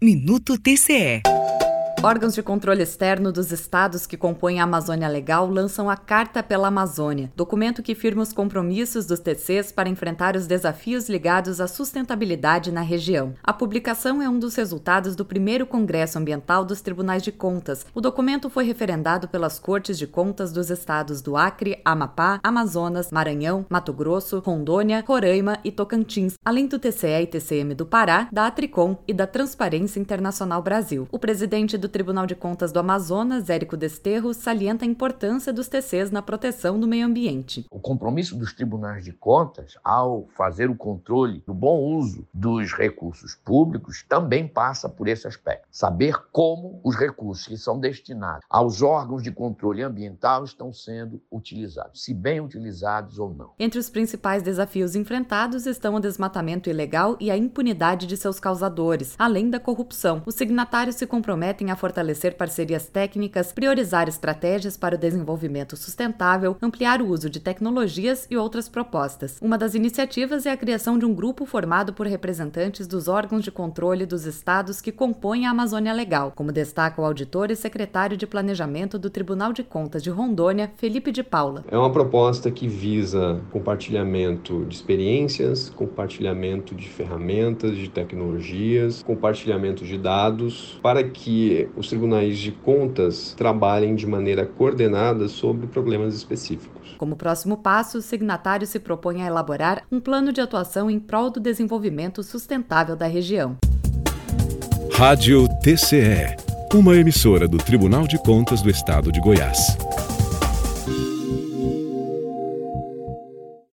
Minuto TCE. Órgãos de controle externo dos estados que compõem a Amazônia Legal lançam a Carta pela Amazônia, documento que firma os compromissos dos TCs para enfrentar os desafios ligados à sustentabilidade na região. A publicação é um dos resultados do primeiro Congresso Ambiental dos Tribunais de Contas. O documento foi referendado pelas Cortes de Contas dos estados do Acre, Amapá, Amazonas, Maranhão, Mato Grosso, Rondônia, Roraima e Tocantins, além do TCE e TCM do Pará, da Atricom e da Transparência Internacional Brasil. O presidente do do Tribunal de Contas do Amazonas, Érico Desterro, salienta a importância dos TCs na proteção do meio ambiente. O compromisso dos tribunais de contas, ao fazer o controle do bom uso dos recursos públicos, também passa por esse aspecto. Saber como os recursos que são destinados aos órgãos de controle ambiental estão sendo utilizados, se bem utilizados ou não. Entre os principais desafios enfrentados estão o desmatamento ilegal e a impunidade de seus causadores, além da corrupção. Os signatários se comprometem a fortalecer parcerias técnicas, priorizar estratégias para o desenvolvimento sustentável, ampliar o uso de tecnologias e outras propostas. Uma das iniciativas é a criação de um grupo formado por representantes dos órgãos de controle dos estados que compõem a Amazônia Legal, como destaca o auditor e secretário de Planejamento do Tribunal de Contas de Rondônia, Felipe de Paula. É uma proposta que visa compartilhamento de experiências, compartilhamento de ferramentas, de tecnologias, compartilhamento de dados, para que os tribunais de contas trabalhem de maneira coordenada sobre problemas específicos. Como próximo passo, o signatário se propõe a elaborar um plano de atuação em prol do desenvolvimento sustentável da região. Rádio TCE, uma emissora do Tribunal de Contas do Estado de Goiás.